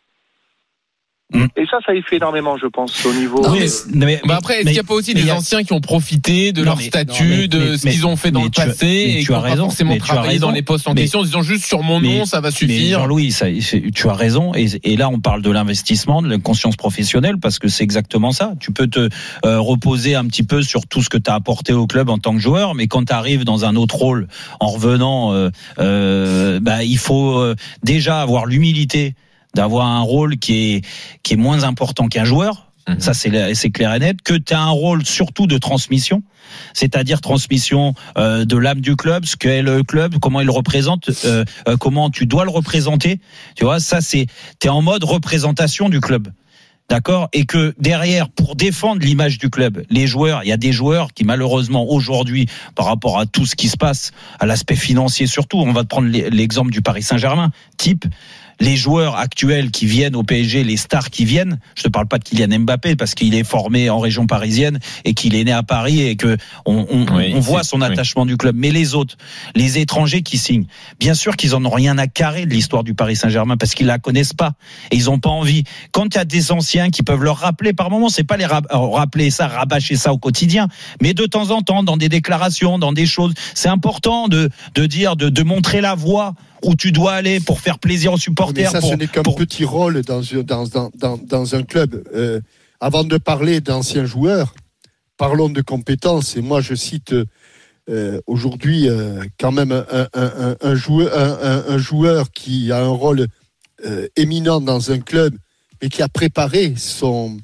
Mm. Et ça, ça y fait énormément, je pense, au niveau. Non, euh, mais- mais, Bah après, est-ce qu'il n'y a pas aussi des a- anciens qui ont profité de Non, leur mais- statut, non, mais- de mais- ce qu'ils ont fait dans le tu as- passé mais et tu qui as n'ont pas forcément as travaillé dans les postes en Mais- question. Ils ont juste sur mon nom, ça va suffire. Jean-Louis, tu as raison. Et, et là, on parle de l'investissement, de la conscience professionnelle, parce que c'est exactement ça. Tu peux te euh, reposer un petit peu sur tout ce que tu as apporté au club en tant que joueur, mais quand tu arrives dans un autre rôle, en revenant, euh, euh, bah, il faut euh, déjà avoir l'humilité d'avoir un rôle qui est qui est moins important qu'un joueur. Mhm. Ça, c'est la- c'est clair et net. Que tu as un rôle surtout de transmission, c'est-à-dire transmission euh, de l'âme du club, ce qu'est le club, comment il le représente, euh, euh, comment tu dois le représenter. Tu vois, ça, c'est t'es en mode représentation du club. D'accord? Et que derrière, pour défendre l'image du club, les joueurs, il y a des joueurs qui malheureusement aujourd'hui, par rapport à tout ce qui se passe, à l'aspect financier surtout, on va te prendre l'exemple du Paris Saint-Germain, type les joueurs actuels qui viennent au PSG, les stars qui viennent, je te parle pas de Kylian Mbappé parce qu'il est formé en région parisienne et qu'il est né à Paris et que on, on, Oui, on voit son oui. attachement du club. Mais les autres, les étrangers qui signent, bien sûr qu'ils en ont rien à carrer de l'histoire du Paris Saint-Germain parce qu'ils la connaissent pas et ils ont pas envie. Quand il y a des anciens qui peuvent leur rappeler par moment, c'est pas les euh, rappeler ça, rabâcher ça au quotidien, mais de temps en temps dans des déclarations, dans des choses, c'est important de de dire, de, de montrer la voie où tu dois aller pour faire plaisir aux Mais supporters. ça, pour- ce n'est qu'un pour- petit rôle dans, un- dans, dans, dans, dans un club. Euh, avant de parler d'anciens joueurs, parlons de compétences. Et moi, je cite euh, aujourd'hui euh, quand même un, un, un, un joueur, un, qui a un rôle éminent dans un club et qui a préparé son,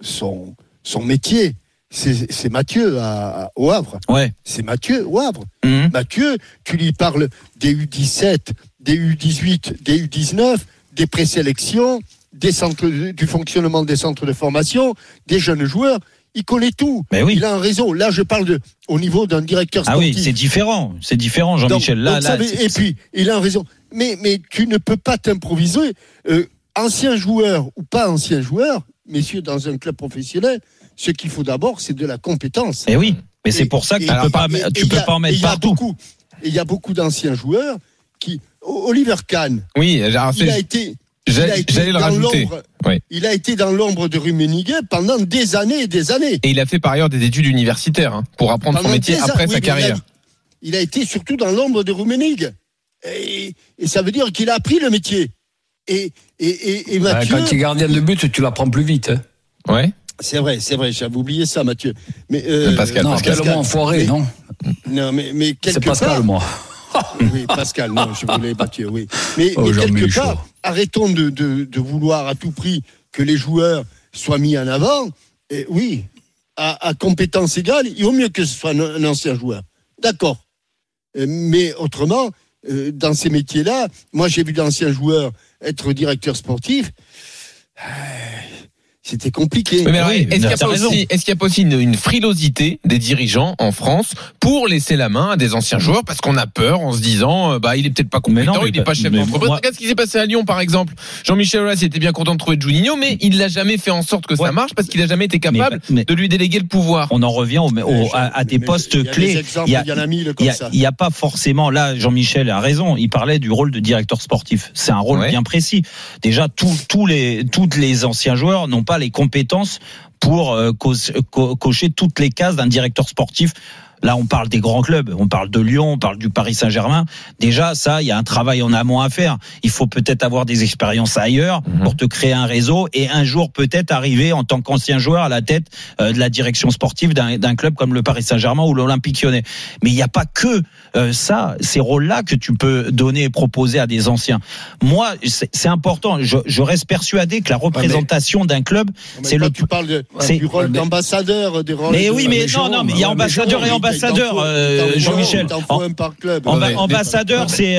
son, son métier. C'est Mathieu à, à- au Havre. Ouais. C'est Mathieu au Havre. Mhm. Mathieu, tu lui parles des U17, des U18, des U19, des présélections, des centres, du fonctionnement des centres de formation, des jeunes joueurs. Il connaît tout. Mais oui. Il a un réseau. Là, je parle de, au niveau d'un directeur Ah sportif. oui, c'est différent, c'est différent, Jean-Michel. Là, donc là, et puis, il a un réseau. Mais, mais tu ne peux pas t'improviser. Euh, ancien joueur ou pas ancien joueur, messieurs, dans un club professionnel, ce qu'il faut d'abord, c'est de la compétence. Eh oui, mais c'est Et- pour ça que et- tu peux pas, et- tu et peux il y a- pas en et mettre il y a partout. beaucoup- Et il y a beaucoup d'anciens joueurs qui. Oliver Kahn, Oui, alors il a été. il a j'allais le rajouter. Oui. Il a été dans l'ombre de Rummenigge pendant des années et des années. Et il a fait par ailleurs des études universitaires hein, pour apprendre son métier ans, après oui, sa mais il a- carrière. Il a été surtout dans l'ombre de Rummenigge. Et, et ça veut dire qu'il a appris le métier. Et, et, et, et Mathieu. Quand tu es gardien de but, tu l'apprends plus vite. hein. Ouais. C'est vrai, c'est vrai, j'avais oublié ça, Mathieu. Mais, euh, Pascal, non, Pascal. enfoiré, Mais- non Non, mais, mais C'est quelque Pascal, part. moi. Oui, Pascal, non, je voulais Mathieu, oui. Mais, Oh, mais quelque part, arrêtons de, de, de vouloir à tout prix que les joueurs soient mis en avant. Et oui, à, à compétence égale, il vaut mieux que ce soit un, un ancien joueur. D'accord. Euh, Mais autrement, euh, dans ces métiers-là, moi j'ai vu d'anciens joueurs être directeur sportif. C'était compliqué. Mais alors, Oui, est-ce qu'il n'y a, t'as pas aussi- a pas une, une frilosité des dirigeants en France pour laisser la main à des anciens joueurs parce qu'on a peur en se disant euh, bah il est peut-être pas Mais compétent, non, mais il n'est pas chef mais d'entreprise. moi- Regarde ce qui s'est passé à Lyon par exemple. Jean-Michel Aulas était bien content de trouver Juninho mais il n'a jamais fait en sorte que ça marche parce qu'il n'a jamais été capable Mais- mais- de lui déléguer le pouvoir. On en revient au- au- à, à des Mais postes il y a clés. Des exemples, Il y il a- a n'y pas forcément là Jean-Michel a raison il parlait du rôle de directeur sportif c'est un rôle Ouais. bien précis déjà tous tous les toutes les anciens joueurs n'ont pas les compétences pour euh, co- cocher toutes les cases d'un directeur sportif Là, on parle des grands clubs, on parle de Lyon, on parle du Paris Saint-Germain. Déjà, ça, il y a un travail en amont à faire. Il faut peut-être avoir des expériences ailleurs Mhm. pour te créer un réseau et un jour peut-être arriver en tant qu'ancien joueur à la tête euh, de la direction sportive d'un club comme le Paris Saint-Germain ou l'Olympique Lyonnais. Mais il n'y a pas que euh, ça, ces rôles-là que tu peux donner et proposer à des anciens. Moi, c'est important. Je, je reste persuadé que la représentation d'un club, Mais c'est le tu parles de- du rôle d'ambassadeur, des rôles. Mais de- oui, mais non, Jérôme, non, mais il y a ambassadeur et ambassadeur, faut- euh, Jean-Michel. Ambassadeur, c'est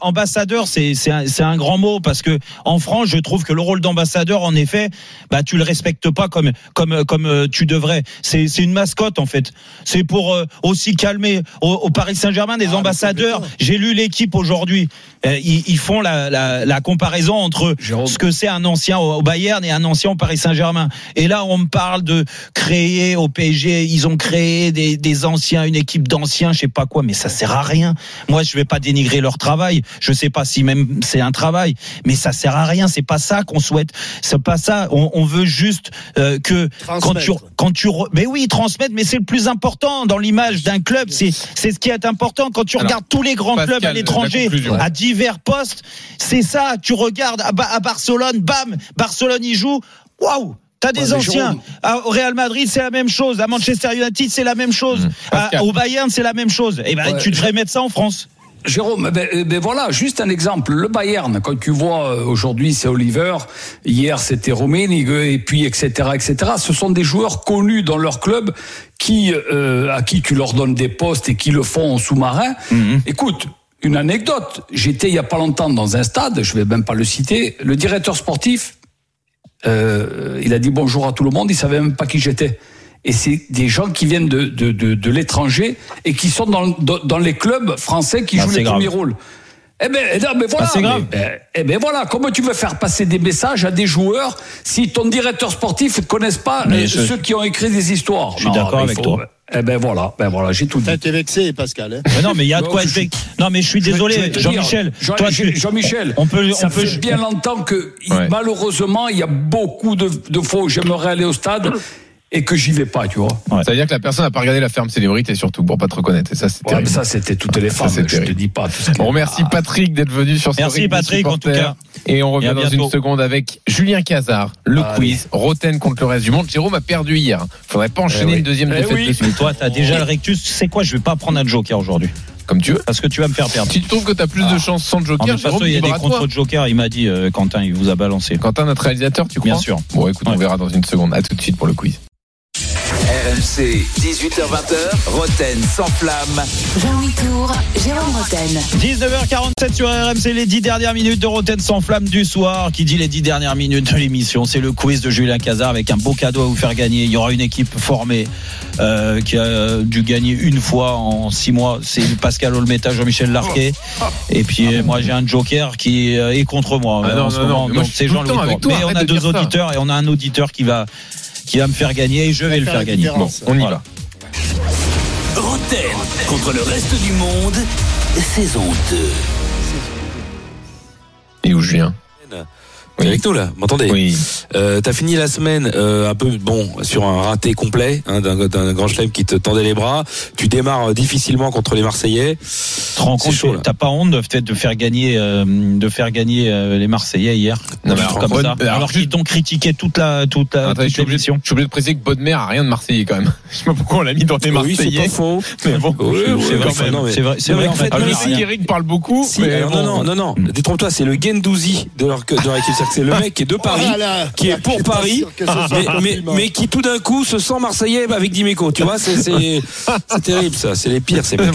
ambassadeur, c'est un, grand mot parce que en France, je trouve que le rôle d'ambassadeur, en effet, bah tu le respectes pas comme comme comme euh, tu devrais. C'est une mascotte en fait. C'est pour euh, aussi calmer au, au Paris Saint-Germain des Ah, ambassadeurs. J'ai lu l'équipe aujourd'hui. Ils, ils font la, la, la comparaison entre Jérôme. ce que c'est un ancien au au Bayern et un ancien au Paris Saint-Germain. Et là, on me parle de créer au PSG, ils ont créé des, des anciens, une équipe d'anciens, je sais pas quoi, mais ça sert à rien. Moi, je vais pas dénigrer leur travail. Je sais pas si même c'est un travail, mais ça sert à rien. C'est pas ça qu'on souhaite. C'est pas ça. On, on veut juste euh, que quand tu quand tu mais oui transmettre, mais c'est le plus important dans l'image d'un club. C'est c'est ce qui est important quand tu Alors, regardes tous les grands Pascal, clubs à l'étranger à divers postes. C'est ça. Tu regardes à, Ba- à Barcelone, bam, Barcelone y joue. Waouh. T'as des Ouais, anciens. Jérôme- À- Au Real Madrid, c'est la même chose. À Manchester United, c'est la même chose. Mmh. À- Pascal. au Bayern, c'est la même chose. Et ben, Ouais, tu devrais mettre ça en France. Jérôme, ben, euh, ben voilà, juste un exemple. Le Bayern, quand tu vois euh, aujourd'hui c'est Oliver, hier c'était Rummenigge et puis etc etc. Ce sont des joueurs connus dans leur club qui euh, à qui tu leur donnes des postes et qui le font en sous-marin. Écoute. Une anecdote, j'étais il y a pas longtemps dans un stade, je vais même pas le citer, le directeur sportif, euh, il a dit bonjour à tout le monde, il savait même pas qui j'étais. Et c'est des gens qui viennent de, de, de, de l'étranger et qui sont dans, dans, dans les clubs français qui Ah, jouent les grave. premiers rôles. Eh ben, eh mais voilà. Ah, c'est grave. Ben, eh ben voilà. Comment tu veux faire passer des messages à des joueurs si ton directeur sportif ne connaisse pas Mais euh, je- ceux qui ont écrit des histoires? Je suis d'accord avec toi. Eh ben voilà. Ben voilà, j'ai tout dit. Été vexé, Pascal. hein. Mais non, mais il y a de quoi je être. suis- vexé. Non, mais je suis désolé, Jean-Michel. Jean- Jean-Michel, on peut, ça on peut. fait bien longtemps que Ouais. malheureusement il y a beaucoup de, de où j'aimerais aller au stade et que j'y vais pas, tu vois. Ça veut dire que la personne n'a pas regardé la ferme célébrité surtout pour pas te reconnaître. Et ça, c'est Ouais, ça c'était toutes les Ça, femmes. c'est je te dis pas. tout ce qui- On remercie Ah. Patrick d'être venu sur ce Merci, Patrick, en tout cas. Et on revient Et dans une seconde avec Julien Cazard, le quiz, Roten contre le reste du monde. Jérôme a perdu hier. Faudrait pas enchaîner oui. une deuxième Eh défaite oui. de suite. Mais toi, t'as déjà le rectus. Tu sais quoi Je vais pas prendre un joker aujourd'hui. Comme tu veux. Parce que tu vas me faire perdre. Si tu trouves que tu as plus de chance sans le En joker, toute façon, Jérôme, il y a des libre à toi. contre joker. Il m'a dit, euh, Quentin, il vous a balancé. Quentin, notre réalisateur, tu crois Bien sûr. Bon, écoute, on Ouais. verra dans une seconde. À tout de suite pour le quiz. RMC, 18h20h, Roten sans flamme. Jean-Louis Tour, Jérôme Roten. 19h47 sur RMC, les 10 dernières minutes de Roten sans flamme du soir. Qui dit les 10 dernières minutes de l'émission C'est le quiz de Julien Cazard avec un beau cadeau à vous faire gagner. Il y aura une équipe formée euh, qui a dû gagner une fois en 6 mois. C'est Pascal Olmeta, Jean-Michel Larquet. Et puis euh, moi j'ai un joker qui euh, est contre moi. Ah euh, non, en ce non, non, moment. Donc c'est Jean-Louis Mais on a de deux ça. auditeurs et on a un auditeur qui va, qui va me faire gagner et je vais le faire gagner. différence. On y Voilà. va. Roten contre le reste du monde, saison 2. Et où Julien T'es avec nous là, m'entendez? Oui. euh, T'as fini la semaine euh, un peu bon sur un raté complet hein, d'un grand chelem qui te tendait les bras. Tu démarres euh, difficilement contre les Marseillais. Tu te rends compte, t'as pas honte de, peut-être de faire gagner, euh, de faire gagner euh, les Marseillais hier, Non, alors, comme bonne- ça, alors, alors qu'ils t'ont critiqué toute la, toute la, je suis obligé, l'émission. je suis obligé de préciser que Bodmer a rien de Marseillais quand même. Je sais pas pourquoi on l'a mis dans les Oui, c'est Marseillais. pas faux. mais bon, Oui, oui, C'est vrai, c'est vrai, c'est vrai. en fait, Ah, qu'Eric parle beaucoup. Non, non, non, non. Détrompe-toi, c'est le Gendouzi de leur, de leur équipe. C'est-à-dire que C'est le mec qui est de Paris, Voilà. qui est pour Paris, un mais, mais, compliment. mais qui tout d'un coup se sent Marseillais avec Dimeco. Tu vois, c'est c'est c'est terrible ça. C'est les pires ces mecs.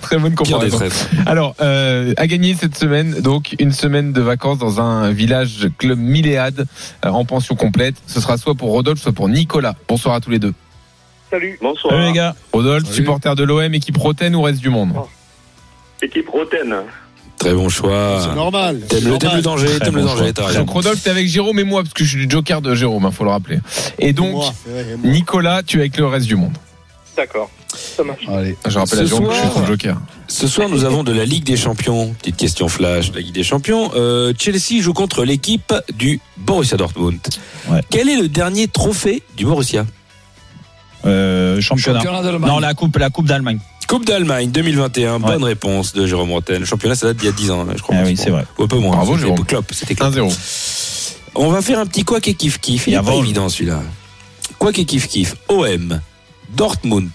Très bonne comparaison. Alors, euh, à gagner cette semaine, donc une semaine de vacances dans un village club Milléade euh, en pension complète. Ce sera soit pour Rodolphe, soit pour Nicolas. Bonsoir à tous les deux. Salut. Bonsoir. Salut les gars. Rodolphe, supporter de l'OM, équipe Roten ou reste du monde Équipe Roten. Très bon choix. C'est normal. T'aimes le, danger, t'aimes bon le danger. Donc Rodolphe, t'es avec Jérôme et moi, parce que je suis le joker de Jérôme, il faut le rappeler. Et donc, Moi. Nicolas, tu es avec le reste du monde. D'accord. Ça marche. Allez. Je rappelle Ce à Jérôme que je suis son joker. Ce soir, nous avons de la Ligue des Champions. Petite question flash de la Ligue des Champions. Euh, Chelsea joue contre l'équipe du Borussia Dortmund. Ouais. Quel est le dernier trophée du Borussia? Euh, championnat. Championnat d'Allemagne. Non, la coupe, la coupe d'Allemagne. Coupe d'Allemagne 2021. Ouais. Bonne réponse de Jérôme Rotten. Le championnat, ça date d'il y a 10 ans, je crois. Ah oui, c'est vrai. Ou un peu moins. Bravo, C'était Jérôme. Klopp, C'était Klopp. 1-0. On va faire un petit quoi et kiff kiff. Il Et est pas évident celui-là. Quoi et kiff kiff. OM, Dortmund,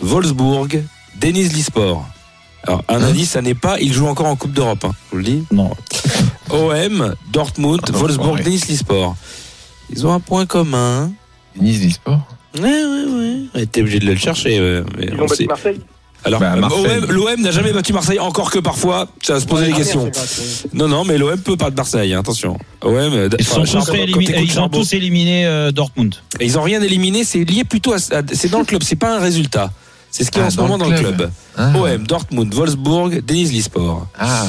Wolfsburg, Denis Lisport. Alors, un indice, ça n'est pas, il joue encore en Coupe d'Europe, hein, je vous le dis. Non. OM, Dortmund, Ah, non, Wolfsburg, pareil. Denis Lisport. Ils ont un point commun. Nice e-sport. Ouais, ouais, ouais. Ouais, T'es obligé de le chercher. ouais, mais Ils on ont battu. Marseille Alors, Bah, euh, l'OM n'a jamais battu Marseille, encore que parfois, ça va se poser Ouais, des questions. Non, non, mais l'OM peut pas de Marseille, hein, attention. OM, euh, Ils sont enfin, tous Charbon, quand éliminé- t'écoutes ils ont Charbon- tous éliminé euh, Dortmund. Et ils ont rien éliminé, c'est lié plutôt à, à- c'est dans le club, c'est pas un résultat. C'est ce qui est Ah, en ce moment dans le club. Ah. OM, Dortmund, Wolfsburg, Denis Lisport. Ah.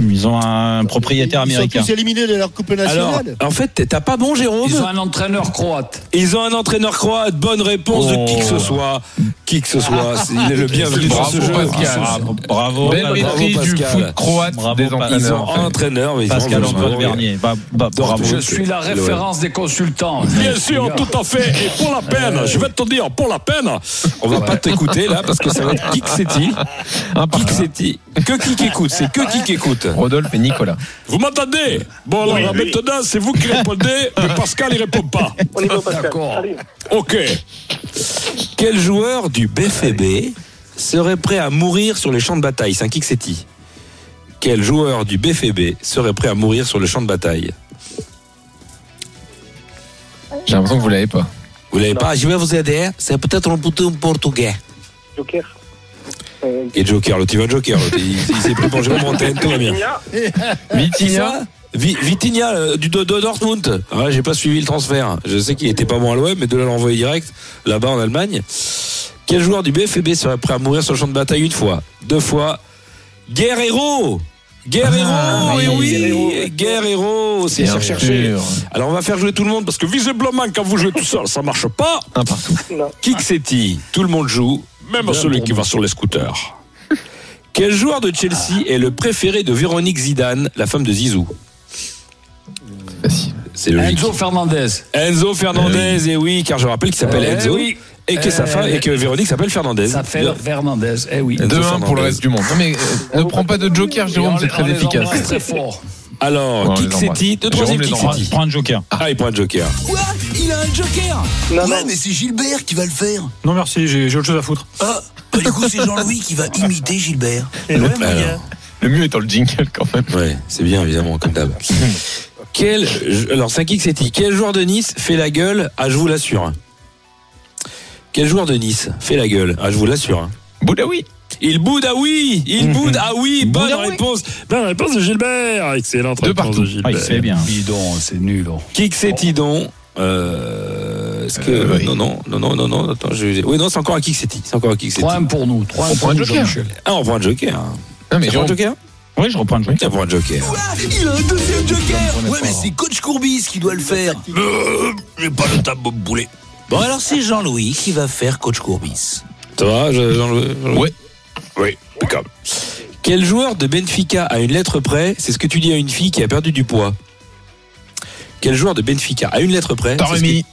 Ils ont un propriétaire Ils sont américain. tous éliminés de leur Coupe Alors, nationale. en fait, t'as pas bon, Jérôme Ils ont un entraîneur croate. Ils ont un entraîneur croate. Bonne réponse de qui que ce Oh. soit. Qui que ce soit. Il est le bienvenu dans Bravo, ce jeu. Pascal. Bravo, bravo. Belle bravo, maîtrise du Pascal. foot croate Bravo, des Pascal. Ils ont un entraîneur. mais ils ont Pascal. Antoine Vernier. Bah, bah, bravo. Je suis la référence des consultants. Bien sûr, tout à fait. Et pour la peine, je vais te dire, pour la peine, on va pas t'écouter là parce que ça va être qui que c'est-il Un par Qui que qui qui écoute C'est que qui qui écoute Rodolphe et Nicolas. Vous m'entendez Bon alors Oui, oui. maintenant c'est vous qui répondez, mais Pascal il répond pas. On y va, Pascal. D'accord. Ok. Quel joueur du BFB serait prêt à mourir sur les champs de bataille? C'est un qui que c'est-il Quel joueur du BFB serait prêt à mourir sur le champ de bataille? J'ai l'impression que vous l'avez pas. Vous l'avez pas? Je vais vous aider. C'est peut-être un bouton portugais. Joker. Euh, Et Joker, l'autre il va Joker. l'autre, Il, il s'est pris pour Jérôme Montaigne, tout va bien. Vitinha. Vi- Vitinha euh, du de, de Dortmund. Ah, j'ai pas suivi le transfert. Je sais qu'il était pas bon à l'OM, mais de là l'envoyer direct là-bas en Allemagne. Quel joueur du BFB serait prêt à mourir sur le champ de bataille une fois, deux fois Guerrero Guerrero, Ah, et oui, oui, Guerrero, c'est Bien sûr. Alors on va faire jouer tout le monde parce que visiblement quand vous jouez tout seul, ça marche pas. Un partout. Qui que c'est-il? Tout le monde joue, même celui qui va sur les scooters. Quel joueur de Chelsea est le préféré de Véronique Zidane, la femme de Zizou? C'est logique. Enzo Fernandez. Enzo Fernandez, et oui, car je rappelle qu'il s'appelle Eh Enzo. oui. Et que sa Eh femme, et que Véronique s'appelle Fernandez. Ça fait Fernandez. Eh oui. Enzo 2-1 pour Fernandez. le reste du monde. Non mais euh, ne prends pas de joker, Jérôme, c'est très efficace. très fort. Alors, embrasse. c'est-il Le troisième, embrasse. c'est-il Prends un joker. Ah, il prend un joker. Quoi Il a un joker Non, Ouais, non. mais c'est Gilbert qui va le faire. Non merci, j'ai autre chose à foutre. Ah, bah, du coup, c'est Jean-Louis qui va imiter Gilbert. Et ouais, mon Alors. gars. Le mieux étant le jingle quand même. Ouais, c'est bien, évidemment, comme d'hab. Quel, alors, c'est un qui que c'est-il? Quel joueur de Nice fait la gueule? Ah, je vous l'assure. Quel joueur de Nice fait la gueule? Ah, je vous l'assure. Boudaoui. Il boude, ah oui Il boude, ah oui Bonne Boude, ah oui. réponse Bonne réponse de Gilbert Excellente Deux réponse partout. de Gilbert. Ah, il se fait bien. Bidon, c'est nul. oh. Qui que c'est-il donc euh, Est-ce que. Euh, oui. Non, non, non, non, non, non, attends, je... Oui, non, c'est encore un qui que c'est-il. C'est encore un qui que c'est-il. 3-1 pour nous. 3 On prend un joker. Ah, on prend un joker. Non mais Tu prends un joker Oui, je reprends un joker. Tiens, prends un joker. Quoi Il a un deuxième joker Ouais, mais c'est Coach Courbis qui doit le faire. Euh, J'ai pas le de me bouler. Bon, alors c'est Jean-Louis qui va faire Coach Courbis. Ça va, je- Jean-Louis Jean-Louis Ouais. Oui, d'accord. Quel joueur de Benfica à une lettre près C'est ce que tu dis à une fille qui a perdu du poids. Quel joueur de Benfica à une lettre près Taremi. que-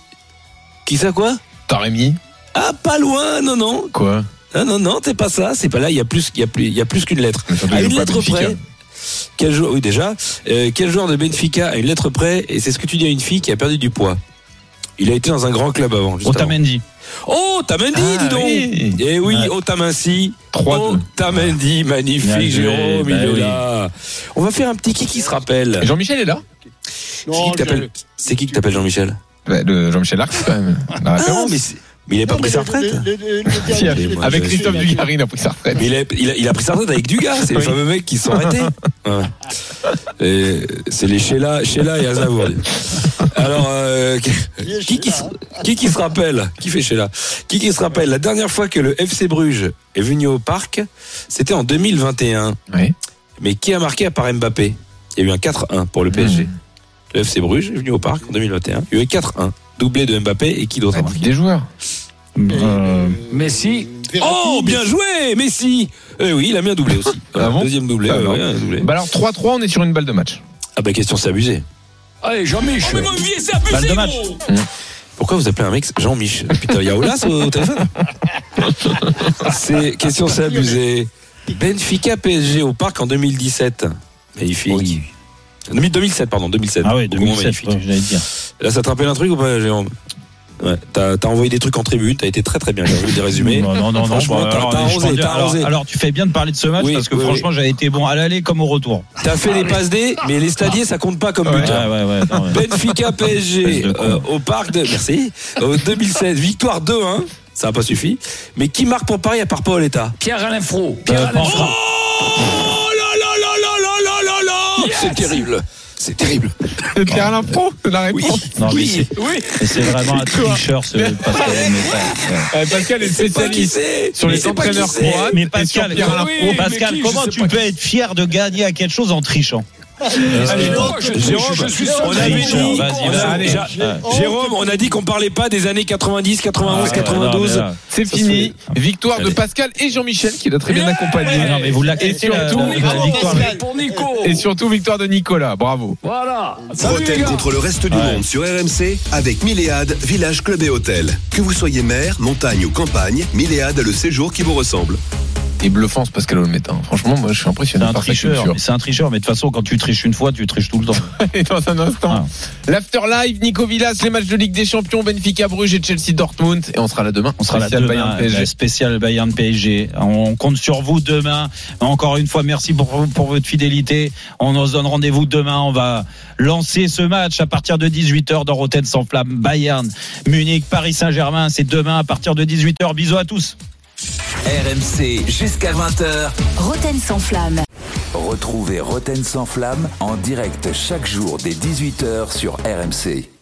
Qui ça quoi Taremi. Ah, pas loin, non, non. Quoi Non, non, non, t'es pas ça. C'est pas là. Il y a plus, il y a plus, il y a plus qu'une lettre. À il une lettre Benfica. près. Quel joueur Oui, déjà. Euh, quel joueur de Benfica à une lettre près Et c'est ce que tu dis à une fille qui a perdu du poids. Il a été dans un grand club avant. Otamendi. Oh, Otamendi, Ah, dis donc. oui. Eh oui, Ouais. Otamendi. 3-2. Otamendi, magnifique, Bien Jérôme, bah il est oui. là. On va faire un petit qui qui se rappelle. Jean-Michel est là C'est qui que t'appelles Jean-Michel Bah, le Jean-Michel Larc quand même. La Ah, mais c'est- Mais il a pas Non, pris sa retraite. Si, avec Christophe Dugarry, il a pris sa retraite. Mais il a, il, a, il a pris sa retraite avec Dugas, c'est le Oui. fameux mec qui sont arrêtés. Ouais. C'est les Sheila, Sheila et Aznavour. Alors, euh, qui, qui, se- qui qui se rappelle Qui fait Sheila Qui qui se rappelle La dernière fois que le FC Bruges est venu au parc, c'était en 2021. Oui. Mais qui a marqué à part Mbappé? Il y a eu un 4-1 pour le PSG. Le FC Bruges est venu au parc en 2021. Il y a eu 4-1. Doublé de Mbappé et qui d'autre a marqué? Des joueurs. Euh, Messi. Oh, bien joué, Messi Eh oui, il a bien doublé aussi. Ah bon? Deuxième doublé. Ah ouais, un doublé. Bah alors 3-3, on est sur une balle de match. Ah bah question, c'est abusé. Allez, Jean-Mich. Balle de match. Pourquoi vous appelez un mec Jean-Mich Putain, il y a Olas au, téléphone C'est question, c'est abusé. Benfica PSG au parc en 2017. Magnifique. 2007, pardon, 2007. Ah oui, Beaucoup moins 2007, magnifique. ouais, j'allais dire. Là, ça te rappelle un truc ou pas, Jérôme? Ouais, t'as envoyé des trucs en tribune, t'as été très très bien, j'ai vu des résumés. Non, non, non, non. Franchement, bah, t'as arrosé, t'as alors, arrosé. alors, tu fais bien de parler de ce match Oui, parce que oui, franchement, j'ai été bon à l'aller comme au retour. T'as fait les passes D, mais les stadiers, ça compte pas comme Ouais, but. ouais, ouais. non, ouais. Benfica PSG euh, au parc de merci au 2016 victoire 2-1 ça n'a pas suffi mais qui marque pour Paris à part Paoletta Pierre-Alain Fro. Euh, Pierre-Alain Pan- Fro. Oh là là là là là là là là c'est terrible c'est terrible. C'est Pierre Alain Pro, la réponse. Non, mais oui. c'est- Oui. mais c'est vraiment un tricheur, ce Pascal. Euh, Pascal est pas qui spécialiste sur Mais les entraîneurs croates Mais Pascal, oui, mais comment tu peux être fier de gagner à quelque chose en trichant? Jérôme, je suis on a- vas-y. déjà- Jérôme, on a dit qu'on parlait pas des années 90, 91, Ah, 92. non, mais là- C'est fini. Victoire de. Pascal et Jean-Michel qui l'a très bien accompagné. Ah l'acceptez, Et surtout, victoire. Pour Nico. Et surtout victoire de Nicolas. Bravo. Voilà. Gars. contre le reste du monde sur RMC avec Milléade, village, club et hôtel. Que vous soyez mer, montagne ou campagne, Milléade a le séjour qui vous ressemble. Et bluffant ce Pascal Olmeta. Franchement, moi je suis C'est impressionné un par sa tricheur. C'est un tricheur, mais de toute façon, quand tu triches une fois, tu triches tout le temps. Et dans un instant, l'after live, Nico Villas, les matchs de Ligue des Champions, Benfica Bruges et Chelsea Dortmund. Et on sera là demain. On sera là Spécial demain, Bayern PSG. la spéciale Bayern PSG. On compte sur vous demain. Encore une fois, merci pour, pour votre fidélité. On se donne rendez-vous demain. On va lancer ce match à partir de 18h dans Rotten sans flamme. Bayern, Munich, Paris Saint-Germain. C'est demain à partir de 18h. Bisous à tous. RMC jusqu'à 20h. Roten sans flamme. Retrouvez Roten sans flamme en direct chaque jour dès 18h sur RMC.